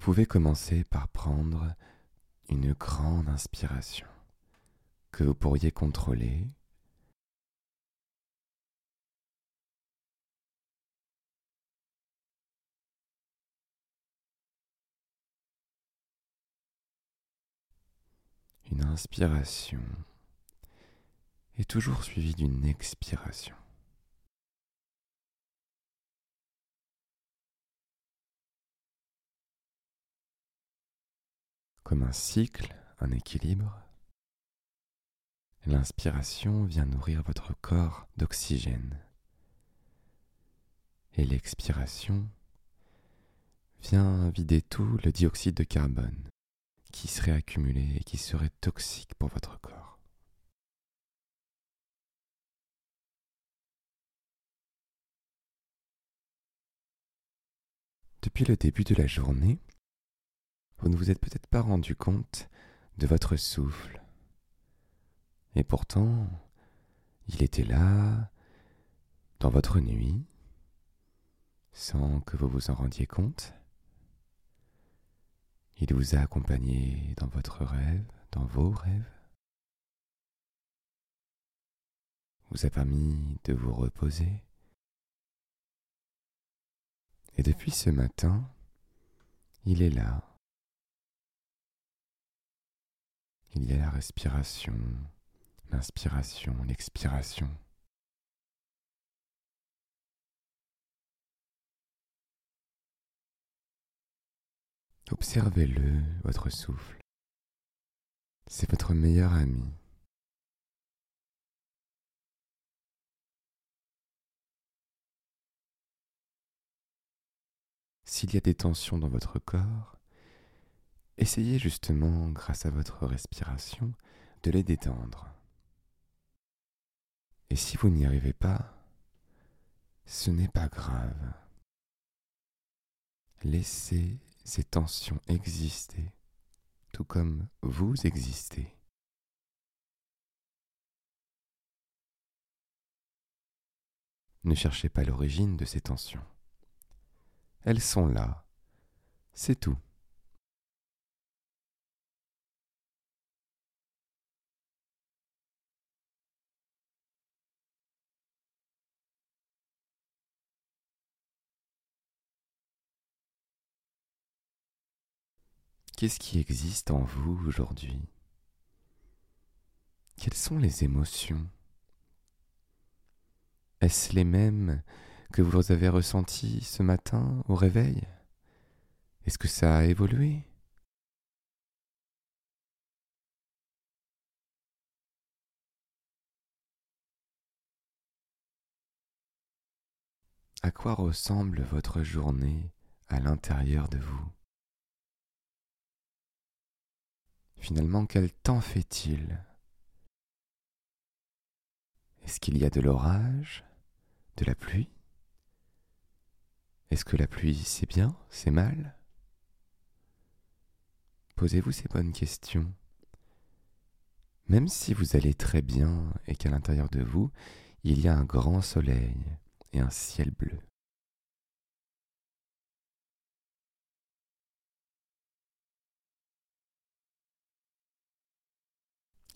Vous pouvez commencer par prendre une grande inspiration que vous pourriez contrôler une inspiration est toujours suivie d'une expiration. Comme un cycle, un équilibre, l'inspiration vient nourrir votre corps d'oxygène et l'expiration vient vider tout le dioxyde de carbone qui serait accumulé et qui serait toxique pour votre corps. Depuis le début de la journée, vous ne vous êtes peut-être pas rendu compte de votre souffle. Et pourtant, il était là, dans votre nuit, sans que vous vous en rendiez compte. Il vous a accompagné dans votre rêve, dans vos rêves. Vous a permis de vous reposer. Et depuis ce matin, il est là. Il y a la respiration, l'inspiration, l'expiration. Observez-le, votre souffle. C'est votre meilleur ami. S'il y a des tensions dans votre corps, essayez justement, grâce à votre respiration, de les détendre. Et si vous n'y arrivez pas, ce n'est pas grave. Laissez ces tensions existaient, tout comme vous existez. Ne cherchez pas l'origine de ces tensions. Elles sont là, c'est tout. Qu'est-ce qui existe en vous aujourd'hui? Quelles sont les émotions? Est-ce les mêmes que vous avez ressenties ce matin au réveil? Est-ce que ça a évolué? À quoi ressemble votre journée à l'intérieur de vous? Finalement, quel temps fait-il? Est-ce qu'il y a de l'orage? De la pluie? Est-ce que la pluie c'est bien, c'est mal? Posez-vous ces bonnes questions. Même si vous allez très bien et qu'à l'intérieur de vous, il y a un grand soleil et un ciel bleu.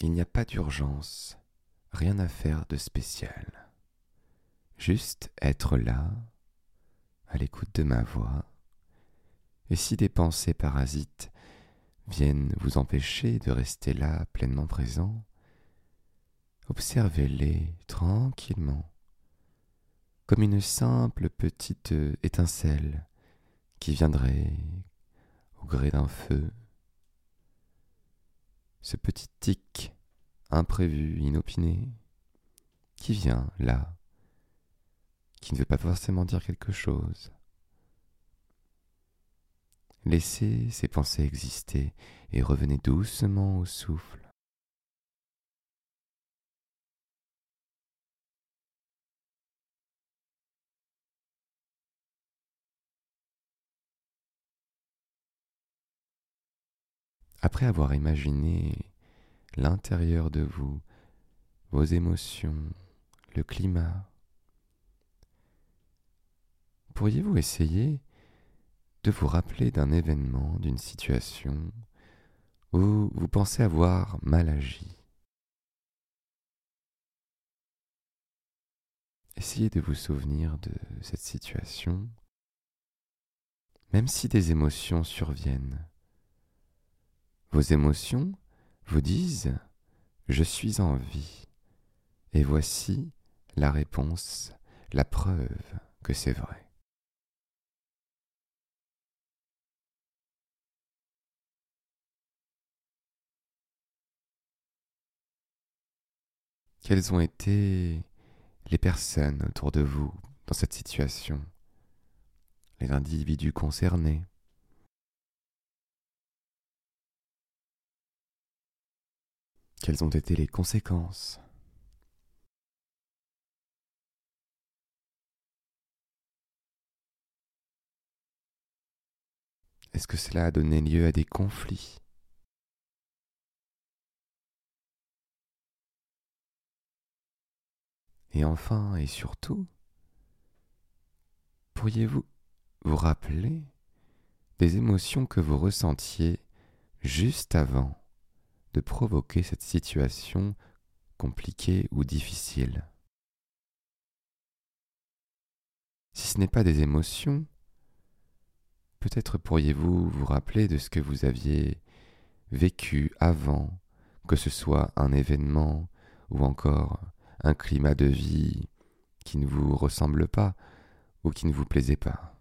Il n'y a pas d'urgence, rien à faire de spécial. Juste être là, à l'écoute de ma voix. Et si des pensées parasites viennent vous empêcher de rester là pleinement présent, observez-les tranquillement, comme une simple petite étincelle qui viendrait au gré d'un feu ce petit tic imprévu, inopiné, qui vient là, qui ne veut pas forcément dire quelque chose. Laissez ces pensées exister et revenez doucement au souffle. Après avoir imaginé l'intérieur de vous, vos émotions, le climat, pourriez-vous essayer de vous rappeler d'un événement, d'une situation où vous pensez avoir mal agi? Essayez de vous souvenir de cette situation, même si des émotions surviennent. Vos émotions vous disent ⁇ Je suis en vie ⁇ et voici la réponse, la preuve que c'est vrai. Quelles ont été les personnes autour de vous dans cette situation, les individus concernés? Quelles ont été les conséquences? Est-ce que cela a donné lieu à des conflits? Et enfin et surtout, pourriez-vous vous rappeler des émotions que vous ressentiez juste avant? De provoquer cette situation compliquée ou difficile Si ce n'est pas des émotions, peut-être pourriez-vous vous rappeler de ce que vous aviez vécu avant, que ce soit un événement ou encore un climat de vie qui ne vous ressemble pas ou qui ne vous plaisait pas.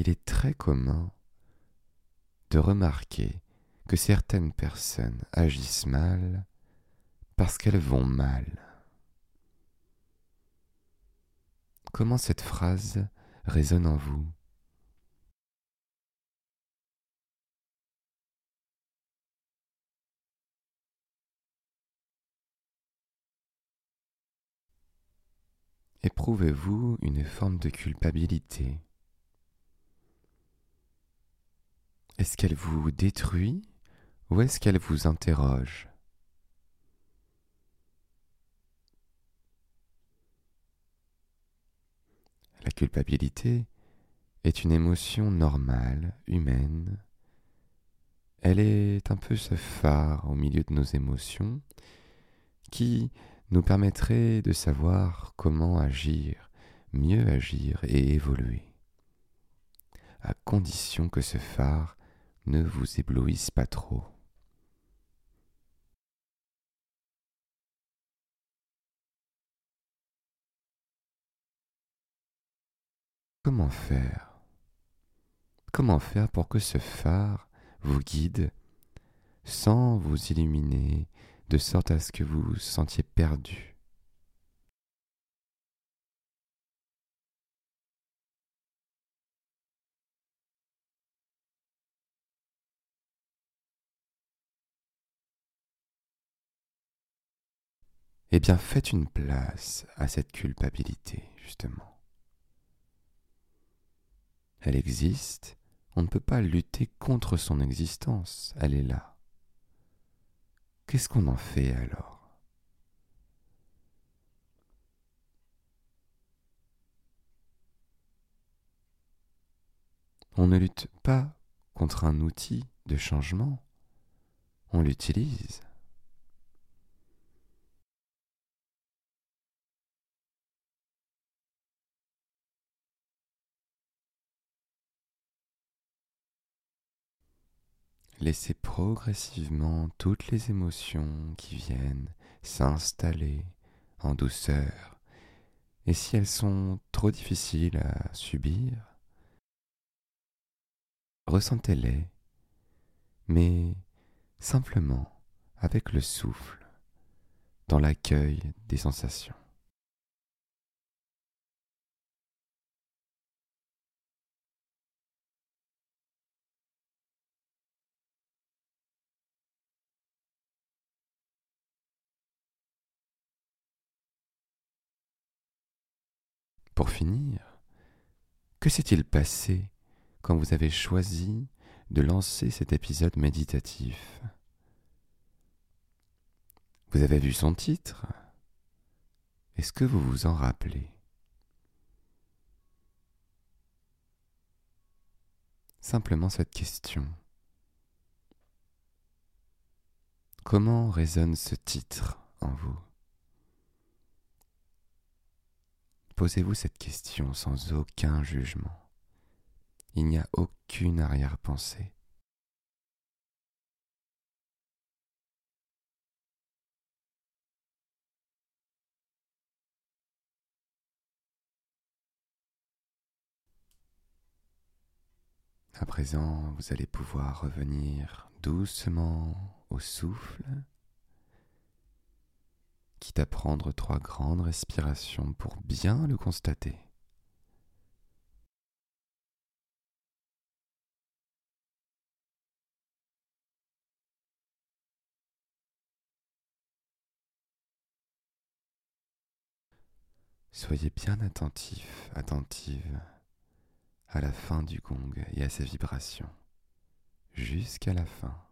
Il est très commun de remarquer que certaines personnes agissent mal parce qu'elles vont mal. Comment cette phrase résonne en vous? Éprouvez-vous une forme de culpabilité? Est-ce qu'elle vous détruit ou est-ce qu'elle vous interroge? La culpabilité est une émotion normale, humaine. Elle est un peu ce phare au milieu de nos émotions qui nous permettrait de savoir comment agir, mieux agir et évoluer, à condition que ce phare ne vous éblouisse pas trop. Comment faire? Comment faire pour que ce phare vous guide sans vous illuminer de sorte à ce que vous vous sentiez perdu? Eh bien, faites une place à cette culpabilité, justement. Elle existe, on ne peut pas lutter contre son existence, elle est là. Qu'est-ce qu'on en fait alors? On ne lutte pas contre un outil de changement, on l'utilise. Laissez progressivement toutes les émotions qui viennent s'installer en douceur. Et si elles sont trop difficiles à subir, ressentez-les, mais simplement avec le souffle, dans l'accueil des sensations. Pour finir, que s'est-il passé quand vous avez choisi de lancer cet épisode méditatif? Vous avez vu son titre Est-ce que vous vous en rappelez? Simplement cette question. Comment résonne ce titre en vous? Posez-vous cette question sans aucun jugement. Il n'y a aucune arrière-pensée. À présent, vous allez pouvoir revenir doucement au souffle, quitte à prendre trois grandes respirations pour bien le constater. Soyez bien attentif, attentive à la fin du gong et à ses vibrations, jusqu'à la fin.